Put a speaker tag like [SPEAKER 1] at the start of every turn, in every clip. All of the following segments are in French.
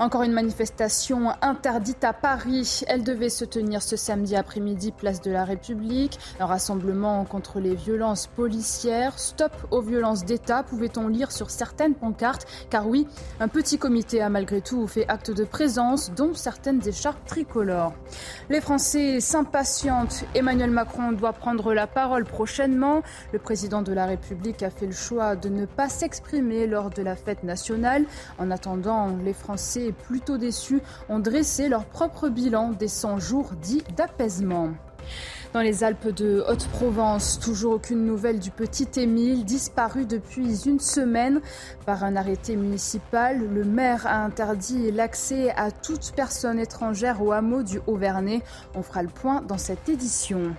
[SPEAKER 1] Encore une manifestation interdite à Paris. Elle devait se tenir ce samedi après-midi, place de la République. Un rassemblement contre les violences policières. Stop aux violences d'État, pouvait-on lire sur certaines pancartes? Car oui, un petit comité a malgré tout fait acte de présence, dont certaines écharpes tricolores. Les Français s'impatientent. Emmanuel Macron doit prendre la parole prochainement. Le président de la République a fait le choix de ne pas s'exprimer lors de la fête nationale. En attendant, les Français plutôt déçus, ont dressé leur propre bilan des 100 jours dits d'apaisement. Dans les Alpes de Haute-Provence, toujours aucune nouvelle du petit Émile, disparu depuis une semaine. Par un arrêté municipal, le maire a interdit l'accès à toute personne étrangère au hameau du Haut-Vernay. On fera le point dans cette édition.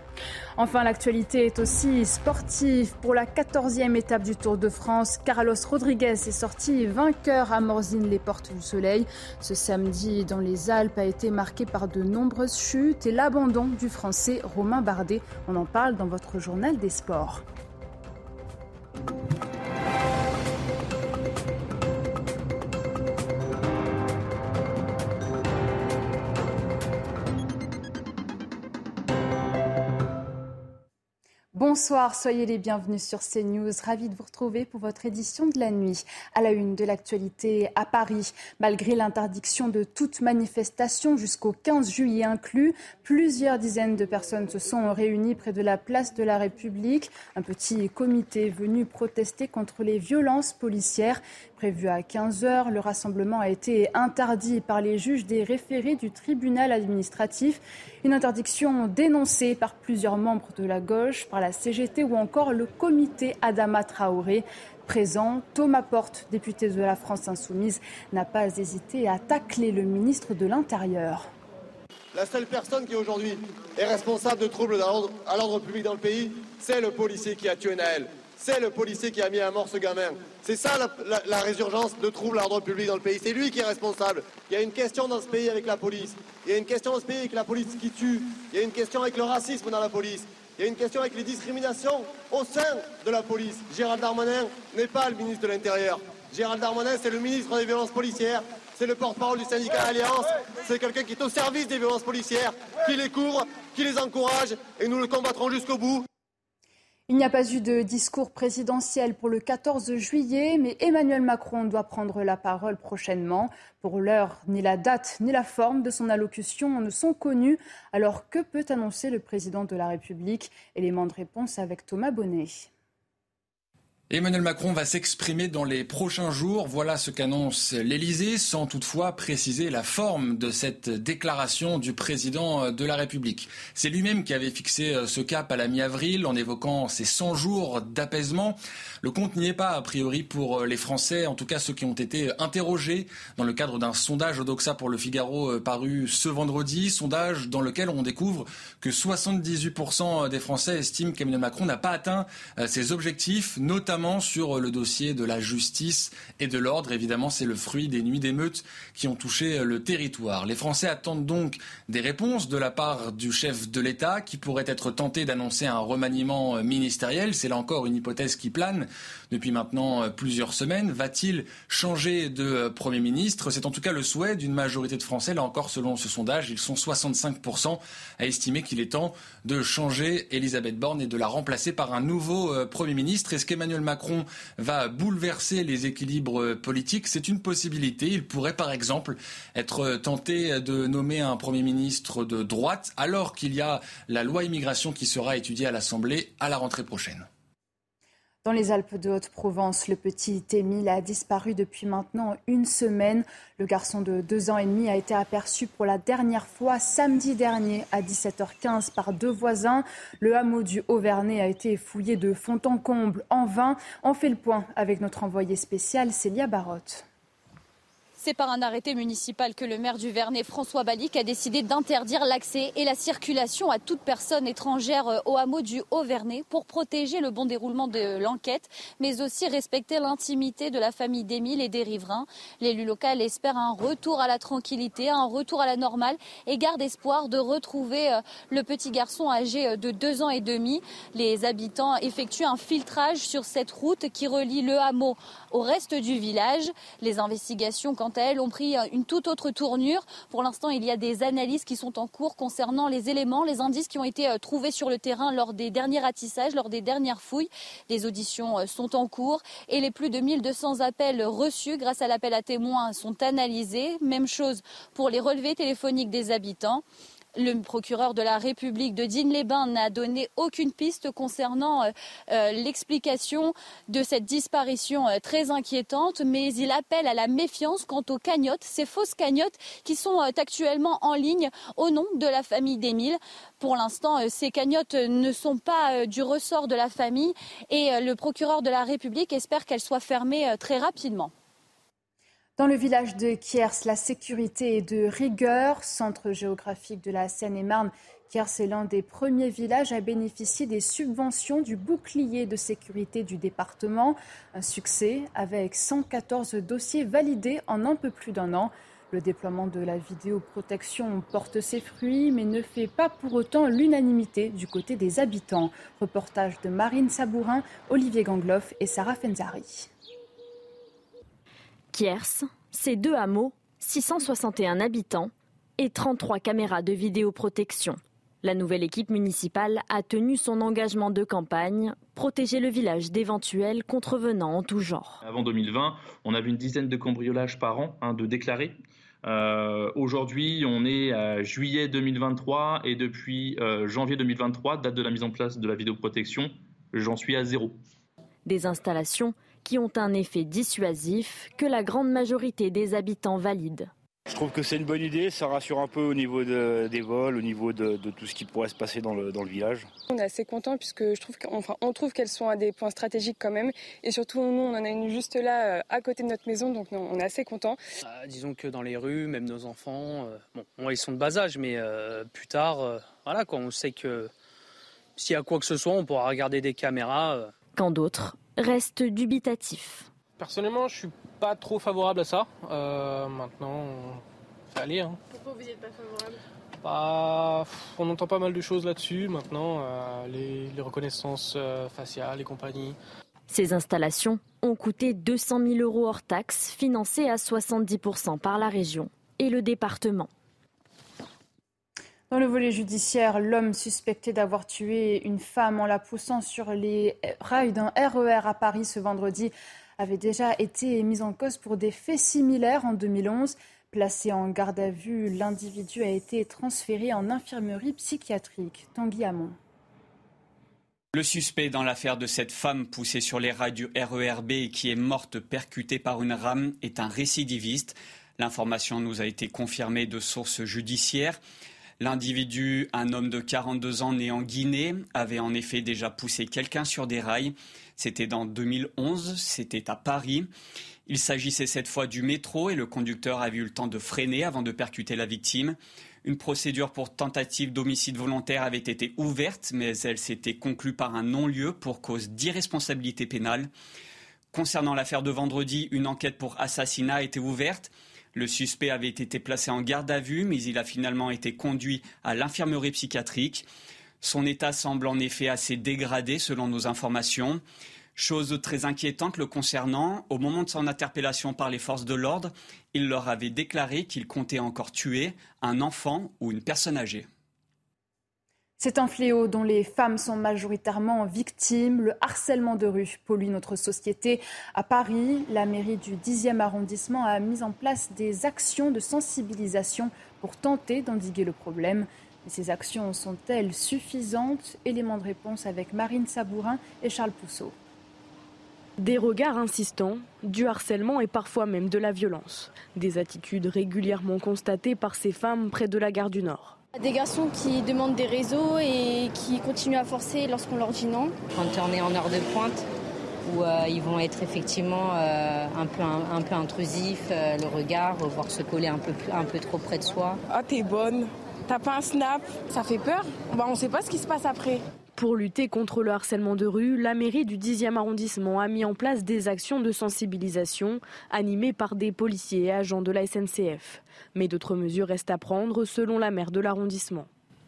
[SPEAKER 1] Enfin, l'actualité est aussi sportive. Pour la 14e étape du Tour de France, Carlos Rodriguez est sorti vainqueur à Morzine les Portes du Soleil. Ce samedi, dans les Alpes, a été marqué par de nombreuses chutes et l'abandon du Français Romain Bardet. On en parle dans votre journal des sports. Bonsoir, soyez les bienvenus sur CNews. Ravi de vous retrouver pour votre édition de la nuit. À la une de l'actualité à Paris, malgré l'interdiction de toute manifestation jusqu'au 15 juillet inclus, plusieurs dizaines de personnes se sont réunies près de la place de la République. Un petit comité venu protester contre les violences policières. Prévu à 15 heures, le rassemblement a été interdit par les juges des référés du tribunal administratif. Une interdiction dénoncée par plusieurs membres de la gauche, par la CGT ou encore le comité Adama Traoré. Présent, Thomas Porte, député de la France Insoumise, n'a pas hésité à tacler le ministre de l'Intérieur.
[SPEAKER 2] La seule personne qui aujourd'hui est responsable de troubles à l'ordre public dans le pays, c'est le policier qui a tué Naël. C'est le policier qui a mis à mort ce gamin. C'est ça la, résurgence de troubles à l'ordre public dans le pays. C'est lui qui est responsable. Il y a une question dans ce pays avec la police. Il y a une question dans ce pays avec la police qui tue. Il y a une question avec le racisme dans la police. Il y a une question avec les discriminations au sein de la police. Gérald Darmanin n'est pas le ministre de l'Intérieur. Gérald Darmanin, c'est le ministre des violences policières. C'est le porte-parole du syndicat Alliance. C'est quelqu'un qui est au service des violences policières, qui les couvre, qui les encourage. Et nous le combattrons jusqu'au bout.
[SPEAKER 1] Il n'y a pas eu de discours présidentiel pour le 14 juillet, mais Emmanuel Macron doit prendre la parole prochainement. Pour l'heure, ni la date ni la forme de son allocution ne sont connus. Alors que peut annoncer le président de la République? Élément de réponse avec Thomas Bonnet.
[SPEAKER 3] Emmanuel Macron va s'exprimer dans les prochains jours. Voilà ce qu'annonce l'Élysée, sans toutefois préciser la forme de cette déclaration du président de la République. C'est lui-même qui avait fixé ce cap à la mi-avril en évoquant ces 100 jours d'apaisement. Le compte n'y est pas, a priori, pour les Français, en tout cas ceux qui ont été interrogés dans le cadre d'un sondage Odoxa pour le Figaro euh, paru ce vendredi, sondage dans lequel on découvre que 78% des Français estiment qu'Emmanuel Macron n'a pas atteint euh, ses objectifs, notamment sur le dossier de la justice et de l'ordre. Évidemment, c'est le fruit des nuits d'émeutes qui ont touché le territoire. Les Français attendent donc des réponses de la part du chef de l'État qui pourrait être tenté d'annoncer un remaniement ministériel. C'est là encore une hypothèse qui plane depuis maintenant plusieurs semaines. Va-t-il changer de Premier ministre? C'est en tout cas le souhait d'une majorité de Français. Là encore, selon ce sondage, ils sont 65% à estimer qu'il est temps de changer Elisabeth Borne et de la remplacer par un nouveau euh, Premier ministre. Est-ce qu'Emmanuel Macron va bouleverser les équilibres politiques C'est une possibilité. Il pourrait par exemple être tenté de nommer un Premier ministre de droite alors qu'il y a la loi immigration qui sera étudiée à l'Assemblée à la rentrée prochaine.
[SPEAKER 1] Dans les Alpes de Haute-Provence, le petit Émile a disparu depuis maintenant une semaine. Le garçon de deux ans et demi a été aperçu pour la dernière fois samedi dernier à 17h15 par deux voisins. Le hameau du Haut-Vernay a été fouillé de fond en comble en vain. On fait le point avec notre envoyé spécial Célia Barotte.
[SPEAKER 4] C'est par un arrêté municipal que le maire du Vernet, François Balic, a décidé d'interdire l'accès et la circulation à toute personne étrangère euh, au hameau du Haut-Vernet pour protéger le bon déroulement de l'enquête, mais aussi respecter l'intimité de la famille d'Émile et des riverains. L'élu local espère un retour à la tranquillité, un retour à la normale et garde espoir de retrouver euh, le petit garçon âgé euh, de deux ans et demi. Les habitants effectuent un filtrage sur cette route qui relie le hameau au reste du village. Les investigations, quant elles, ont pris une toute autre tournure. Pour l'instant, il y a des analyses qui sont en cours concernant les éléments, les indices qui ont été euh, trouvés sur le terrain lors des derniers ratissages, lors des dernières fouilles. Les auditions euh, sont en cours et les plus de 1200 appels reçus grâce à l'appel à témoins sont analysés. Même chose pour les relevés téléphoniques des habitants. Le procureur de la République de Digne-les-Bains n'a donné aucune piste concernant euh, euh, l'explication de cette disparition euh, très inquiétante, mais il appelle à la méfiance quant aux cagnottes, ces fausses cagnottes qui sont actuellement en ligne au nom de la famille d'Émile. Pour l'instant, ces cagnottes ne sont pas du ressort de la famille et le procureur de la République espère qu'elles soient fermées très rapidement.
[SPEAKER 1] Dans le village de Kiers, la sécurité est de rigueur. Centre géographique de la Seine-et-Marne, Kiers est l'un des premiers villages à bénéficier des subventions du bouclier de sécurité du département. Un succès avec 114 dossiers validés en un peu plus d'un an. Le déploiement de la vidéoprotection porte ses fruits, mais ne fait pas pour autant l'unanimité du côté des habitants. Reportage de Marine Sabourin, Olivier Gangloff et Sarah Fenzari.
[SPEAKER 5] Kiers, c'est deux hameaux, 661 habitants et 33 caméras de vidéoprotection. La nouvelle équipe municipale a tenu son engagement de campagne, protéger le village d'éventuels contrevenants en tout genre.
[SPEAKER 6] Avant 2020, on avait une dizaine de cambriolages par an hein, de déclarés. Euh, aujourd'hui, on est à juillet 2023 et depuis euh, janvier 2023, date de la mise en place de la vidéoprotection, j'en suis à zéro.
[SPEAKER 5] Des installations qui ont un effet dissuasif que la grande majorité des habitants valident.
[SPEAKER 7] Je trouve que c'est une bonne idée, ça rassure un peu au niveau des vols, au niveau de, tout ce qui pourrait se passer dans le, village.
[SPEAKER 8] On est assez content puisque je trouve on trouve qu'elles sont à des points stratégiques quand même, et surtout nous on en a une juste là euh, à côté de notre maison, donc on est assez content.
[SPEAKER 9] Euh, disons que dans les rues, même nos enfants, euh, bon, ils sont de bas âge, mais plus tard, voilà quoi, on sait que s'il y a quoi que ce soit, on pourra regarder des caméras.
[SPEAKER 5] Quand d'autres reste dubitatif.
[SPEAKER 10] Personnellement, je suis pas trop favorable à ça. Euh, maintenant, ça aller. Hein.
[SPEAKER 8] Pourquoi vous n'êtes pas favorable?
[SPEAKER 10] Bah, On entend pas mal de choses là-dessus maintenant, euh, les, reconnaissances euh, faciales et compagnie.
[SPEAKER 5] Ces installations ont coûté 200 000 euros hors taxes, financées à 70% par la région et le département.
[SPEAKER 1] Dans le volet judiciaire, l'homme suspecté d'avoir tué une femme en la poussant sur les rails d'un RER e à Paris ce vendredi avait déjà été mis en cause pour des faits similaires en 2011. Placé en garde à vue, l'individu a été transféré en infirmerie psychiatrique. Tanguy Hamon.
[SPEAKER 11] Le suspect dans l'affaire de cette femme poussée sur les rails du RERB et qui est morte percutée par une rame est un récidiviste. L'information nous a été confirmée de sources judiciaires. L'individu, un homme de 42 ans né en Guinée, avait en effet déjà poussé quelqu'un sur des rails. C'était dans 2011, c'était à Paris. Il s'agissait cette fois du métro et le conducteur avait eu le temps de freiner avant de percuter la victime. Une procédure pour tentative d'homicide volontaire avait été ouverte, mais elle s'était conclue par un non-lieu pour cause d'irresponsabilité pénale. Concernant l'affaire de vendredi, une enquête pour assassinat a été ouverte. Le suspect avait été placé en garde à vue, mais il a finalement été conduit à l'infirmerie psychiatrique. Son état semble en effet assez dégradé selon nos informations. Chose très inquiétante le concernant, au moment de son interpellation par les forces de l'ordre, il leur avait déclaré qu'il comptait encore tuer un enfant ou une personne âgée.
[SPEAKER 1] C'est un fléau dont les femmes sont majoritairement victimes. Le harcèlement de rue pollue notre société. À Paris, la mairie du 10e arrondissement a mis en place des actions de sensibilisation pour tenter d'endiguer le problème. Mais ces actions sont-elles suffisantes? Élément de réponse avec Marine Sabourin et Charles Pousseau.
[SPEAKER 12] Des regards insistants, du harcèlement et parfois même de la violence. Des attitudes régulièrement constatées par ces femmes près de la gare du Nord.
[SPEAKER 13] Des garçons qui demandent des réseaux et qui continuent à forcer lorsqu'on leur dit non.
[SPEAKER 14] Quand on est en heure de pointe, où euh, ils vont être effectivement euh, un, peu, un, peu intrusifs, euh, le regard, voire se coller un peu, un peu trop près de soi.
[SPEAKER 15] Ah, t'es bonne, t'as pas un snap, ça fait peur? Bah, on sait pas ce qui se passe après.
[SPEAKER 12] Pour lutter contre le harcèlement de rue, la mairie du 10e arrondissement a mis en place des actions de sensibilisation animées par des policiers et agents de la SNCF. Mais d'autres mesures restent à prendre selon la maire de l'arrondissement.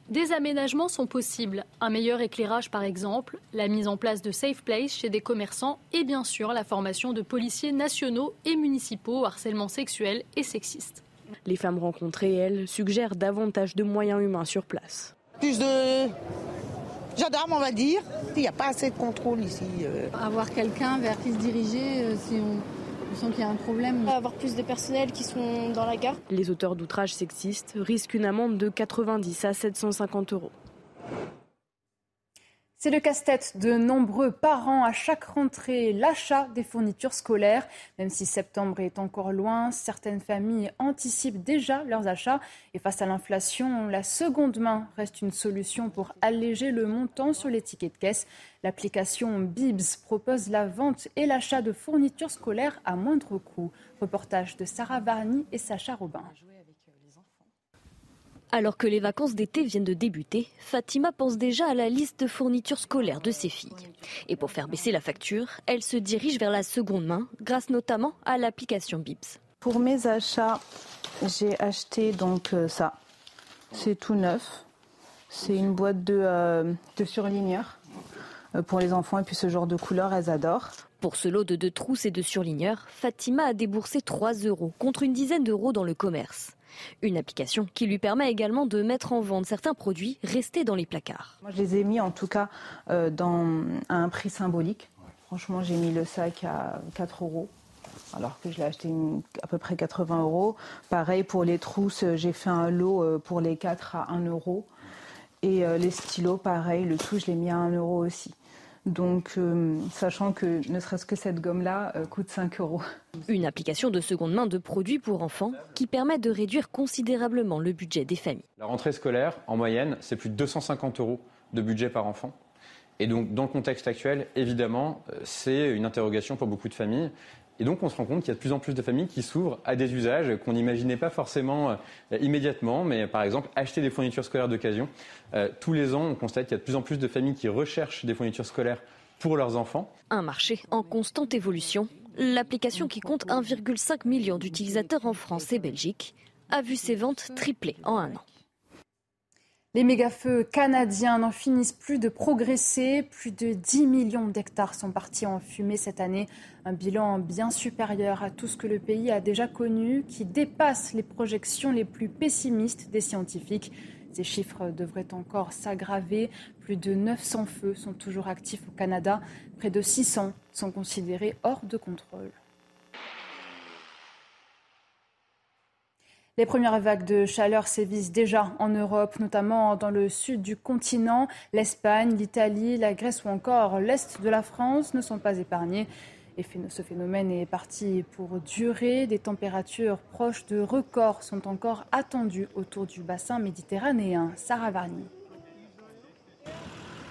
[SPEAKER 16] Des aménagements sont possibles, un meilleur éclairage par exemple, la mise en place de safe place chez des commerçants et bien sûr la formation de policiers nationaux et municipaux au harcèlement sexuel et sexiste.
[SPEAKER 12] Les femmes rencontrées, elles, suggèrent davantage de moyens humains sur place.
[SPEAKER 17] Plus de gendarmes, on va dire. Il n'y a pas assez de contrôle ici. Euh.
[SPEAKER 18] Avoir quelqu'un vers qui se diriger euh, si on, sent qu'il y a un problème.
[SPEAKER 13] Avoir plus de personnel qui sont dans la gare.
[SPEAKER 12] Les auteurs d'outrages sexistes risquent une amende de 90 à 750 euros.
[SPEAKER 1] C'est le casse-tête de nombreux parents à chaque rentrée, l'achat des fournitures scolaires. Même si septembre est encore loin, certaines familles anticipent déjà leurs achats. Et face à l'inflation, la seconde main reste une solution pour alléger le montant sur les tickets de caisse. L'application Bibs propose la vente et l'achat de fournitures scolaires à moindre coût. Reportage de Sarah Varny et Sacha Robin.
[SPEAKER 5] Alors que les vacances d'été viennent de débuter, Fatima pense déjà à la liste de fournitures scolaires de ses filles. Et pour faire baisser la facture, elle se dirige vers la seconde main, grâce notamment à l'application Bibs.
[SPEAKER 19] Pour mes achats, j'ai acheté donc euh, ça. C'est tout neuf. C'est une boîte de, euh, surligneurs euh, pour les enfants et puis ce genre de couleurs, elles adorent.
[SPEAKER 5] Pour ce lot de deux trousses et de surligneurs, Fatima a déboursé 3 euros contre une dizaine d'euros dans le commerce. Une application qui lui permet également de mettre en vente certains produits restés dans les placards.
[SPEAKER 19] Moi, je les ai mis en tout cas euh, à un prix symbolique. Franchement, j'ai mis le sac à 4 euros alors que je l'ai acheté à peu près 80 euros. Pareil pour les trousses, j'ai fait un lot euh, pour les 4 à 1 euro. Et euh, les stylos, pareil, le tout, je l'ai mis à 1 euro aussi. Donc, euh, sachant que ne serait-ce que cette gomme-là euh, coûte 5 euros.
[SPEAKER 5] Une application de seconde main de produits pour enfants qui permet de réduire considérablement le budget des familles.
[SPEAKER 20] La rentrée scolaire, en moyenne, c'est plus de 250 euros de budget par enfant. Et donc, dans le contexte actuel, évidemment, euh, c'est une interrogation pour beaucoup de familles. Et donc on se rend compte qu'il y a de plus en plus de familles qui s'ouvrent à des usages qu'on n'imaginait pas forcément euh, immédiatement, mais par exemple acheter des fournitures scolaires d'occasion. Euh, tous les ans, on constate qu'il y a de plus en plus de familles qui recherchent des fournitures scolaires pour leurs enfants.
[SPEAKER 5] Un marché en constante évolution. L'application qui compte 1,5 million d'utilisateurs en France et Belgique a vu ses ventes tripler en un an.
[SPEAKER 1] Les méga-feux canadiens n'en finissent plus de progresser. Plus de 10 millions d'hectares sont partis en fumée cette année. Un bilan bien supérieur à tout ce que le pays a déjà connu, qui dépasse les projections les plus pessimistes des scientifiques. Ces chiffres devraient encore s'aggraver. Plus de 900 feux sont toujours actifs au Canada. Près de 600 sont considérés hors de contrôle. Les premières vagues de chaleur sévissent déjà en Europe, notamment dans le sud du continent. L'Espagne, l'Italie, la Grèce ou encore l'Est de la France ne sont pas épargnés. Et ce phénomène est parti pour durer. Des températures proches de records sont encore attendues autour du bassin méditerranéen. Sarah Varni.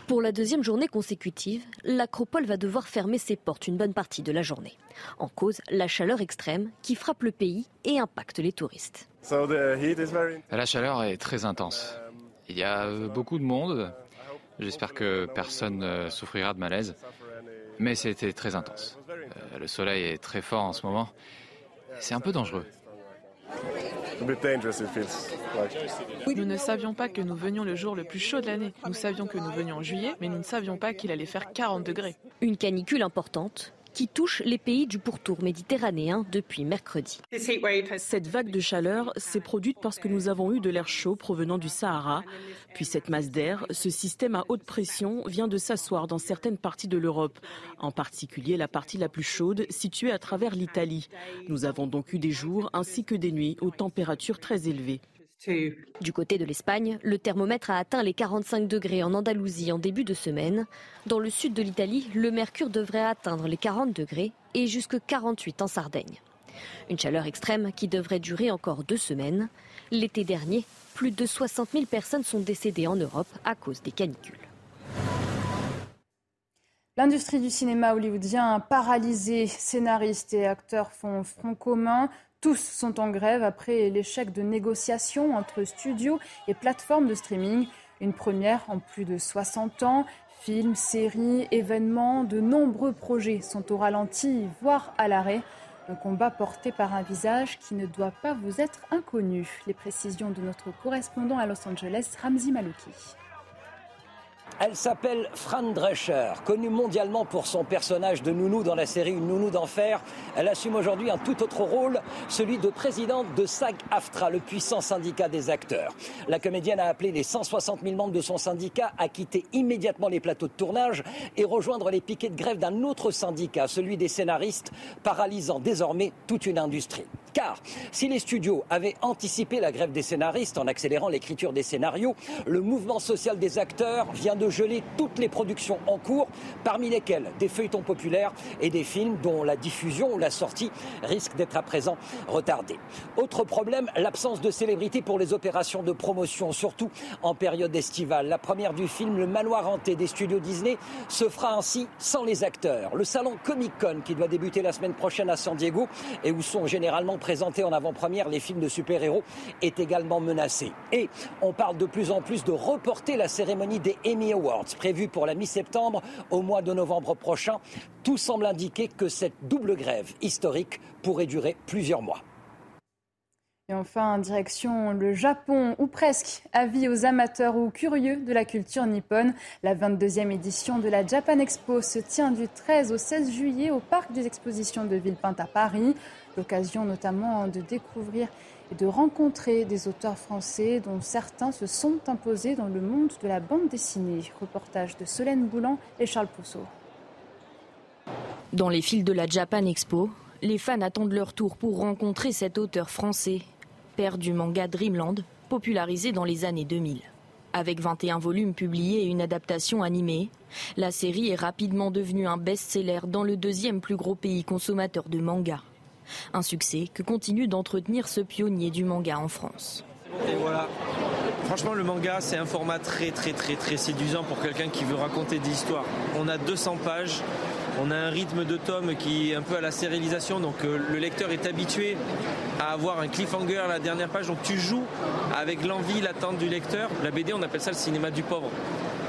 [SPEAKER 5] Pour la deuxième journée consécutive, l'acropole va devoir fermer ses portes une bonne partie de la journée. En cause, la chaleur extrême qui frappe le pays et impacte les touristes.
[SPEAKER 21] La chaleur est très intense. Il y a euh, beaucoup de monde. J'espère que personne ne souffrira de malaise. Mais c'était très intense. Euh, le soleil est très fort en ce moment. C'est un peu dangereux.
[SPEAKER 22] Nous ne savions pas que nous venions le jour le plus chaud de l'année. Nous savions que nous venions en juillet, mais nous ne savions pas qu'il allait faire 40 degrés.
[SPEAKER 5] Une canicule importante qui touche les pays du pourtour méditerranéen depuis mercredi.
[SPEAKER 12] Cette vague de chaleur s'est produite parce que nous avons eu de l'air chaud provenant du Sahara. Puis cette masse d'air, ce système à haute pression vient de s'asseoir dans certaines parties de l'Europe, en particulier la partie la plus chaude située à travers l'Italie. Nous avons donc eu des jours ainsi que des nuits aux températures très élevées.
[SPEAKER 23] Du côté de l'Espagne, le thermomètre a atteint les 45 degrés en Andalousie en début de semaine. Dans le sud de l'Italie, le mercure devrait atteindre les 40 degrés et jusque 48 en Sardaigne. Une chaleur extrême qui devrait durer encore deux semaines. L'été dernier, plus de 60 000 personnes sont décédées en Europe à cause des canicules.
[SPEAKER 1] L'industrie du cinéma hollywoodien paralysée, scénaristes et acteurs font front commun. Tous sont en grève après l'échec de négociations entre studios et plateformes de streaming. Une première en plus de 60 ans. Films, séries, événements, de nombreux projets sont au ralenti, voire à l'arrêt. Un combat porté par un visage qui ne doit pas vous être inconnu. Les précisions de notre correspondant à Los Angeles, Ramzi Malouki.
[SPEAKER 24] Elle s'appelle Fran Drescher, connue mondialement pour son personnage de nounou dans la série Une nounou d'enfer. Elle assume aujourd'hui un tout autre rôle, celui de présidente de SAG-AFTRA, le puissant syndicat des acteurs. La comédienne a appelé les 160 000 membres de son syndicat à quitter immédiatement les plateaux de tournage et rejoindre les piquets de grève d'un autre syndicat, celui des scénaristes, paralysant désormais toute une industrie. Car si les studios avaient anticipé la grève des scénaristes en accélérant l'écriture des scénarios, le mouvement social des acteurs vient de geler toutes les productions en cours, parmi lesquelles des feuilletons populaires et des films dont la diffusion ou la sortie risque d'être à présent retardée. Autre problème, l'absence de célébrité pour les opérations de promotion, surtout en période estivale. La première du film Le Manoir hanté des studios Disney se fera ainsi sans les acteurs. Le salon Comic Con, qui doit débuter la semaine prochaine à San Diego et où sont généralement présentés en avant-première les films de super-héros, est également menacé. Et on parle de plus en plus de reporter la cérémonie des Emmy Awards, prévue pour la mi-septembre au mois de novembre prochain. Tout semble indiquer que cette double grève historique pourrait durer plusieurs mois.
[SPEAKER 1] Et enfin, direction le Japon, ou presque, avis aux amateurs ou curieux de la culture nippone. La 22e édition de la Japan Expo se tient du 13 au 16 juillet au Parc des expositions de Villepinte à Paris. L'occasion notamment de découvrir et de rencontrer des auteurs français dont certains se sont imposés dans le monde de la bande dessinée. Reportage de Solène Boulan et Charles Pousseau.
[SPEAKER 23] Dans les fils de la Japan Expo, les fans attendent leur tour pour rencontrer cet auteur français, père du manga Dreamland, popularisé dans les années 2000. Avec 21 volumes publiés et une adaptation animée, la série est rapidement devenue un best-seller dans le deuxième plus gros pays consommateur de manga. Un succès que continue d'entretenir ce pionnier du manga en France.
[SPEAKER 25] Et voilà. Franchement, le manga, c'est un format très, très, très, très séduisant pour quelqu'un qui veut raconter des histoires. On a 200 pages, on a un rythme de tome qui est un peu à la sérialisation, donc euh, le lecteur est habitué à avoir un cliffhanger à la dernière page, donc tu joues avec l'envie, l'attente du lecteur. La BD, on appelle ça le cinéma du pauvre,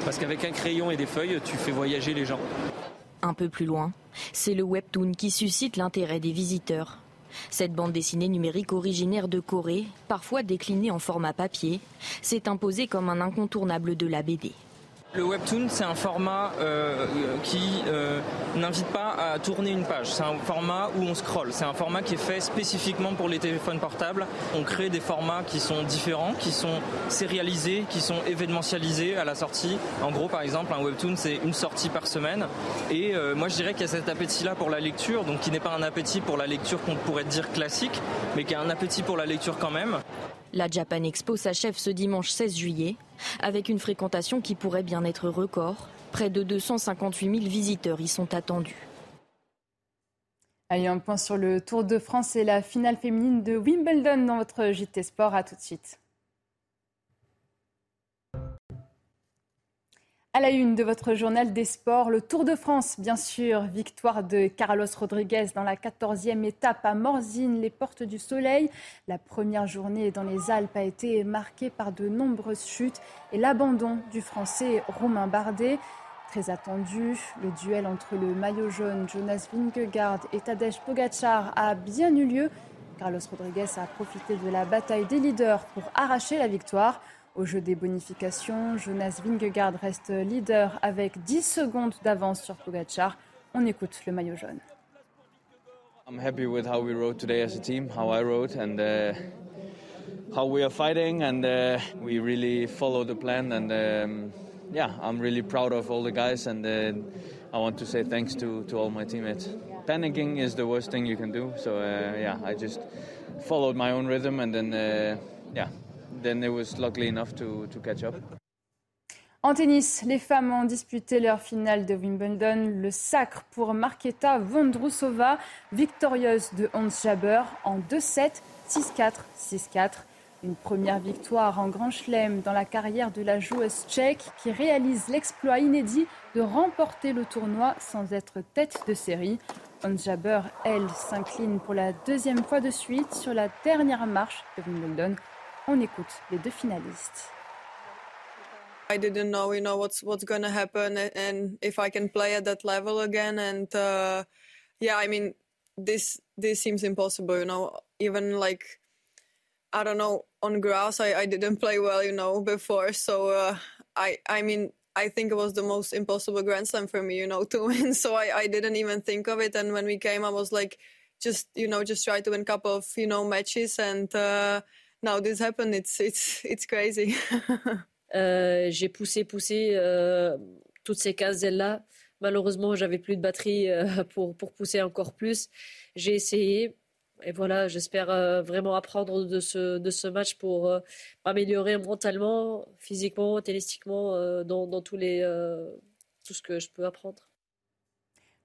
[SPEAKER 25] parce qu'avec un crayon et des feuilles, tu fais voyager les gens.
[SPEAKER 23] Un peu plus loin, c'est le webtoon qui suscite l'intérêt des visiteurs. Cette bande dessinée numérique originaire de Corée, parfois déclinée en format papier, s'est imposée comme un incontournable de la BD.
[SPEAKER 25] Le webtoon, c'est un format euh, qui euh, n'invite pas à tourner une page. C'est un format où on scrolle. C'est un format qui est fait spécifiquement pour les téléphones portables. On crée des formats qui sont différents, qui sont sérialisés, qui sont événementialisés à la sortie. En gros, par exemple, un webtoon, c'est une sortie par semaine. Et euh, moi, je dirais qu'il y a cet appétit-là pour la lecture, donc qui n'est pas un appétit pour la lecture qu'on pourrait dire classique, mais qui a un appétit pour la lecture quand même.
[SPEAKER 23] La Japan Expo s'achève ce dimanche 16 juillet avec une fréquentation qui pourrait bien être record. Près de 258 000 visiteurs y sont attendus.
[SPEAKER 1] Allez, un point sur le Tour de France et la finale féminine de Wimbledon dans votre JT Sport. À tout de suite. À la une de votre journal des sports, le Tour de France, bien sûr. Victoire de Carlos Rodriguez dans la 14e étape à Morzine, les portes du soleil. La première journée dans les Alpes a été marquée par de nombreuses chutes et l'abandon du Français Romain Bardet. Très attendu, le duel entre le maillot jaune Jonas Vingegaard et Tadej Pogacar a bien eu lieu. Carlos Rodriguez a profité de la bataille des leaders pour arracher la victoire. Au jeu des bonifications, Jonas Vingegaard reste leader avec 10 secondes d'avance sur Pogacar. On écoute le maillot jaune.
[SPEAKER 26] I'm happy with how we rode today as a team, how I rode, and uh, how we are fighting, and uh, we really follow the plan. And um, yeah, I'm really proud of all the guys, and uh, I want to say thanks to, to all my teammates. Panicking is the worst thing you can do, so uh, yeah, I just followed my own rhythm, and then uh, yeah, then it was luckily enough to, catch up.
[SPEAKER 1] En tennis, les femmes ont disputé leur finale de Wimbledon. Le sacre pour Marketa Vondrousova, victorieuse de Hans Jaber en 2-7, 6-4, 6-4. Une première victoire en Grand Chelem dans la carrière de la joueuse tchèque qui réalise l'exploit inédit de remporter le tournoi sans être tête de série. Hans Jaber, elle, s'incline pour la deuxième fois de suite sur la dernière marche de Wimbledon. On écoute les deux finalistes.
[SPEAKER 27] I didn't know, you know, what's what's gonna happen and if I can play at that level again. And uh, yeah, I mean, this this seems impossible, you know. Even like, I don't know, on grass, I, I didn't play well, you know, before. So uh, I I mean, I think it was the most impossible Grand Slam for me, you know, to win. So I I didn't even think of it. And when we came, I was like, just you know, just try to win a couple of you know matches. And uh, now this happened. It's it's it's crazy.
[SPEAKER 28] Euh, j'ai poussé, poussé euh, toutes ces cases-là. Malheureusement, j'avais plus de batterie euh, pour, pour pousser encore plus. J'ai essayé. Et voilà, j'espère vraiment apprendre de ce, de ce match pour m'améliorer mentalement, physiquement, tennistiquement, dans, dans tous les, tout ce que je peux apprendre.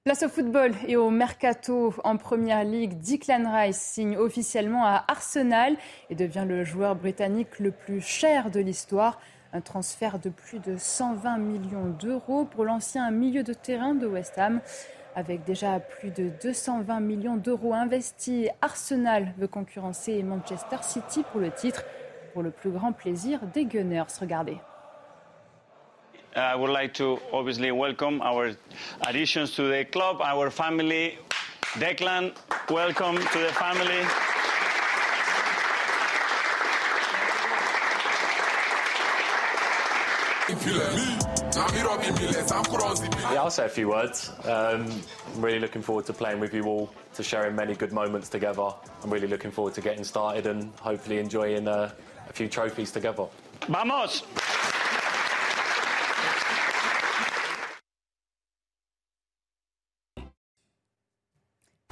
[SPEAKER 1] Place au football et au mercato en première ligue. Declan Rice signe officiellement à Arsenal et devient le joueur britannique le plus cher de l'histoire. Un transfert de plus de 120 millions d'euros pour l'ancien milieu de terrain de West Ham. Avec déjà plus de 220 millions d'euros investis, Arsenal veut concurrencer Manchester City pour le titre, pour le plus grand plaisir des Gunners. Regardez.
[SPEAKER 29] I would like to obviously welcome our additions to the club, our family. Declan, welcome to the family.
[SPEAKER 30] Yeah, I'll say a few words. Um, I'm really looking forward to playing with you all, to sharing many good moments together. I'm really looking forward to getting started and hopefully enjoying uh, a few trophies together.
[SPEAKER 29] Vamos!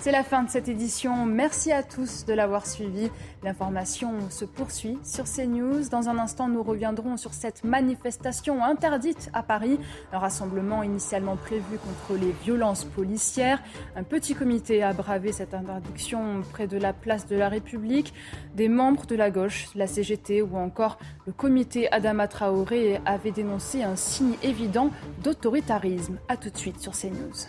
[SPEAKER 1] C'est la fin de cette édition. Merci à tous de l'avoir suivi. L'information se poursuit sur CNews. Dans un instant, nous reviendrons sur cette manifestation interdite à Paris. Un rassemblement initialement prévu contre les violences policières. Un petit comité a bravé cette interdiction près de la place de la République. Des membres de la gauche, la CGT ou encore le comité Adama Traoré avaient dénoncé un signe évident d'autoritarisme. A tout de suite sur CNews.